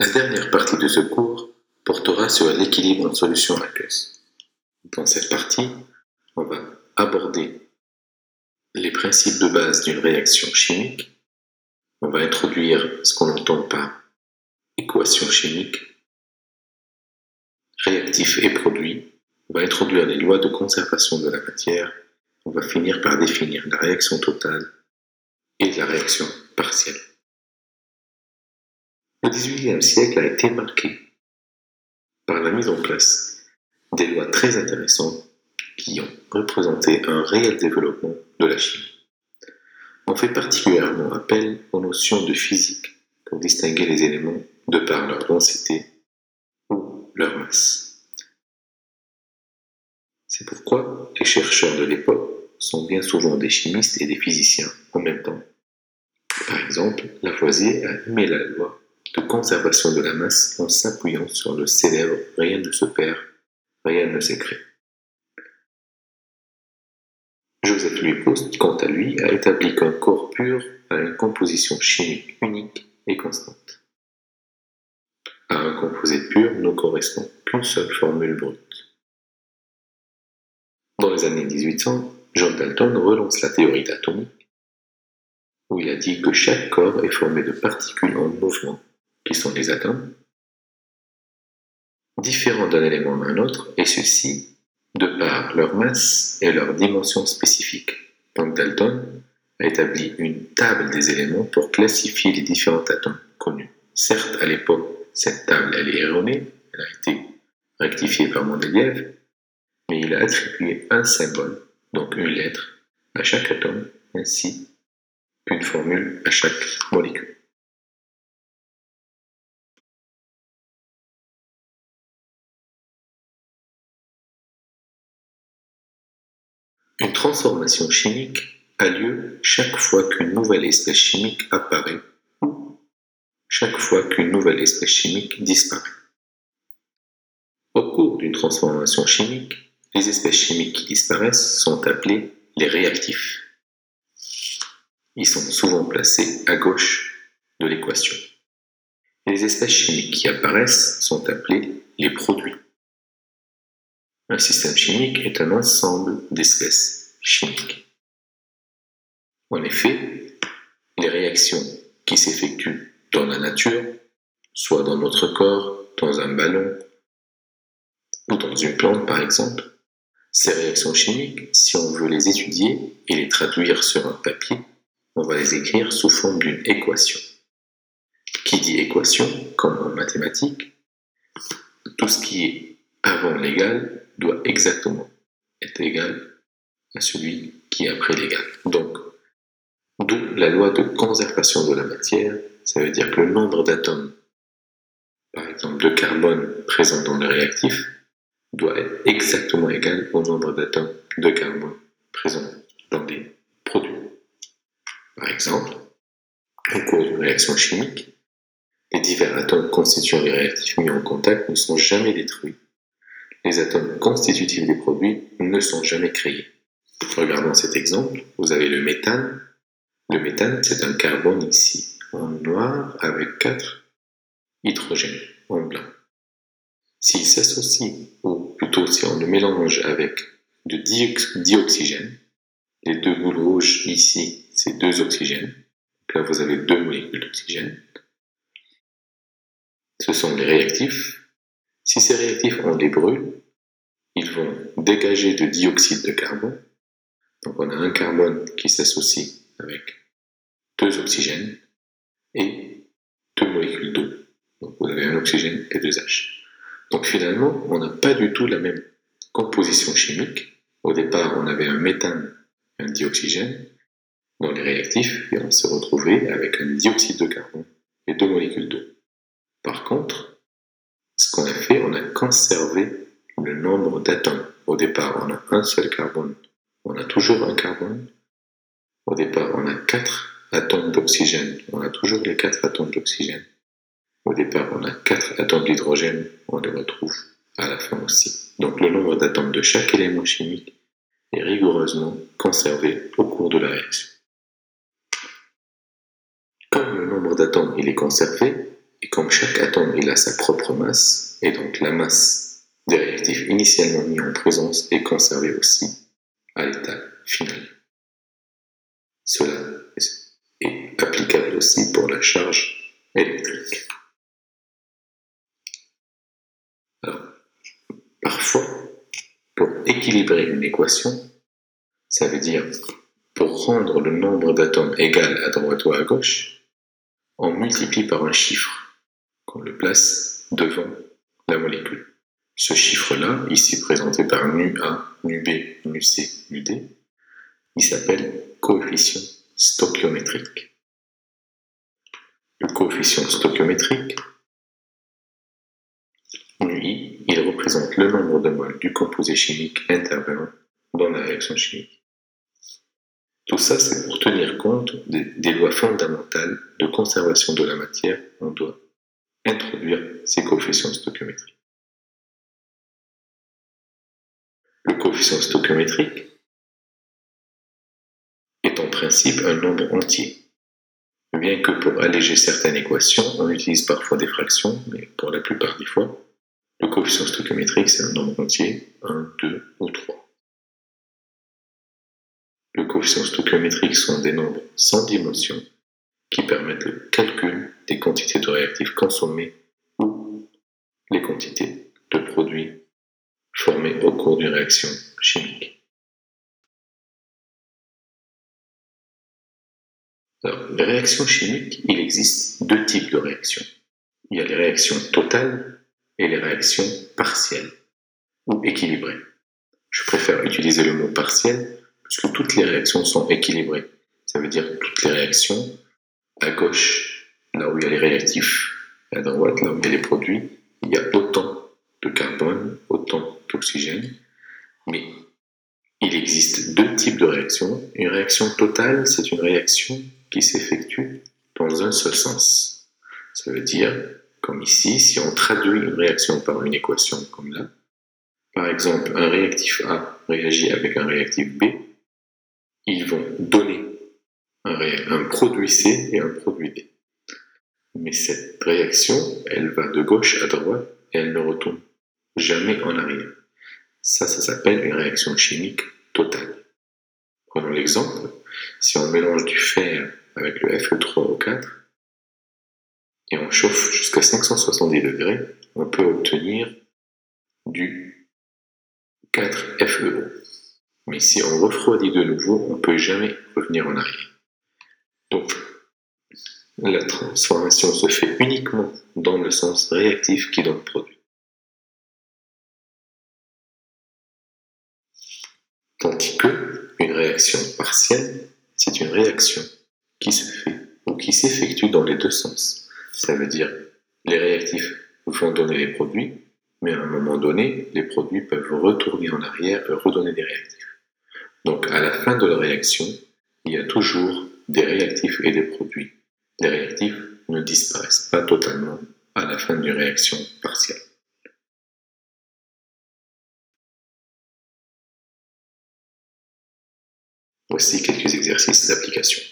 La dernière partie de ce cours portera sur l'équilibre en solution aqueuse. Dans cette partie, on va aborder les principes de base d'une réaction chimique. On va introduire ce qu'on entend par équation chimique, réactif et produit. On va introduire les lois de conservation de la matière. On va finir par définir la réaction totale et la réaction partielle. Le XVIIIe siècle a été marqué par la mise en place des lois très intéressantes qui ont représenté un réel développement de la chimie. On fait particulièrement appel aux notions de physique pour distinguer les éléments de par leur densité ou leur masse. C'est pourquoi les chercheurs de l'époque sont bien souvent des chimistes et des physiciens en même temps. Par exemple, Lavoisier a émis la loi de conservation de la masse en s'appuyant sur le célèbre rien ne se perd, rien ne s'écrit. Joseph Louis Proust, quant à lui, a établi qu'un corps pur a une composition chimique unique et constante. À un composé pur ne correspond qu'une seule formule brute. Dans les années 1800, John Dalton relance la théorie d'atomique, où il a dit que chaque corps est formé de particules en mouvement qui sont les atomes, différents d'un élément à un autre, et ceci de par leur masse et leur dimension spécifique. Donc Dalton a établi une table des éléments pour classifier les différents atomes connus. Certes, à l'époque, cette table elle est erronée, elle a été rectifiée par Mendeleïev, mais il a attribué un symbole, donc une lettre, à chaque atome, ainsi qu'une formule à chaque molécule. Une transformation chimique a lieu chaque fois qu'une nouvelle espèce chimique apparaît ou chaque fois qu'une nouvelle espèce chimique disparaît. Au cours d'une transformation chimique, les espèces chimiques qui disparaissent sont appelées les réactifs. Ils sont souvent placés à gauche de l'équation. Les espèces chimiques qui apparaissent sont appelées les produits. Un système chimique est un ensemble d'espèces chimiques. En effet, les réactions qui s'effectuent dans la nature, soit dans notre corps, dans un ballon ou dans une plante par exemple, ces réactions chimiques, si on veut les étudier et les traduire sur un papier, on va les écrire sous forme d'une équation. Qui dit équation, comme en mathématiques, tout ce qui est avant l'égal doit exactement être égal à celui qui est après l'égal. Donc, d'où la loi de conservation de la matière, ça veut dire que le nombre d'atomes, par exemple de carbone présent dans le réactif, doit être exactement égal au nombre d'atomes de carbone présent dans les produits. Par exemple, au cours d'une réaction chimique, les divers atomes constituant les réactifs mis en contact ne sont jamais détruits les atomes constitutifs des produits ne sont jamais créés. Regardons cet exemple. Vous avez le méthane. Le méthane, c'est un carbone ici, en noir, avec quatre hydrogènes en blanc. S'il s'associe, ou plutôt si on le mélange avec de dioxygène, les deux boules rouges ici, c'est deux oxygènes. là, vous avez deux molécules d'oxygène. Ce sont les réactifs si ces réactifs, on les brûle, ils vont dégager de dioxyde de carbone. Donc on a un carbone qui s'associe avec deux oxygènes et deux molécules d'eau. Donc vous avez un oxygène et deux H. Donc finalement, on n'a pas du tout la même composition chimique. Au départ, on avait un méthane et un dioxygène dans les réactifs et on s'est retrouvé avec un dioxyde de carbone et deux molécules d'eau. Par contre, ce qu'on a fait, on a conservé le nombre d'atomes. Au départ, on a un seul carbone. On a toujours un carbone. Au départ, on a quatre atomes d'oxygène. On a toujours les quatre atomes d'oxygène. Au départ, on a quatre atomes d'hydrogène. On les retrouve à la fin aussi. Donc le nombre d'atomes de chaque élément chimique est rigoureusement conservé au cours de la réaction. Comme le nombre d'atomes il est conservé, Et comme chaque atome il a sa propre masse, et donc la masse des réactifs initialement mis en présence est conservée aussi à l'état final. Cela est applicable aussi pour la charge électrique. Parfois, pour équilibrer une équation, ça veut dire pour rendre le nombre d'atomes égal à droite ou à gauche, on multiplie par un chiffre qu'on le place devant la molécule. Ce chiffre-là, ici présenté par nu A, nu B, nu C, nu D, il s'appelle coefficient stoichiométrique. Le coefficient stoichiométrique, nu I, il représente le nombre de moles du composé chimique intervenant dans la réaction chimique. Tout ça, c'est pour tenir compte des, des, lois fondamentales de conservation de la matière. On doit introduire ces coefficients stoichiométriques. Le coefficient stoichiométrique est en principe un nombre entier. Bien que pour alléger certaines équations, on utilise parfois des fractions, mais pour la plupart des fois, le coefficient stoichiométrique, c'est un nombre entier, 1, 2 ou 3. Le coefficient stoichiométrique sont des nombres sans dimension qui permettent le calcul des quantités de réactifs consommés ou les quantités de produits au cours d'une réaction chimique. Alors, les réactions chimiques, il existe deux types de réactions. Il y a les réactions totales et les réactions partielles ou équilibrées. Je préfère utiliser le mot partiel puisque toutes les réactions sont équilibrées. Ça veut dire toutes les réactions à gauche, là où il y a les réactifs, à droite, là où il y a les produits, il y a autant de carbone, autant d'oxygène, mais il existe deux types de réactions. Une réaction totale, c'est une réaction qui s'effectue dans un seul sens. Ça veut dire, comme ici, si on traduit une réaction par une équation comme là, par exemple, un réactif A réagit avec un réactif B, ils vont donner un, produit C et un produit D. Mais cette réaction, elle va de gauche à droite et elle ne retourne jamais en arrière. Ça, ça s'appelle une réaction chimique totale. Prenons l'exemple. Si on mélange du fer avec le Fe3O4 et on chauffe jusqu'à 570 degrés, on peut obtenir du 4FeO. Mais si on refroidit de nouveau, on ne peut jamais revenir en arrière. Donc, la transformation se fait uniquement dans le sens réactif qui donne produit. Tandis que une réaction c'est une réaction qui se fait ou qui s'effectue dans les deux sens. Ça veut dire les réactifs vont donner les produits, mais à un moment donné, les produits peuvent retourner en arrière et redonner des réactifs. Donc à la fin de la réaction, il y a toujours des réactifs et des produits. Les réactifs ne disparaissent pas totalement à la fin d'une réaction Voici quelques exercices d'application.